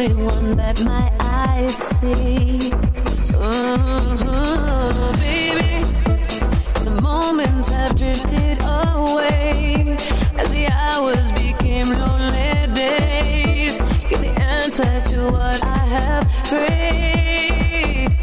only one that my eyes see. Ooh, baby, the moments have drifted away as the hours became lonely days. You're the answer to what I have prayed.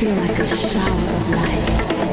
feel like a shower of light.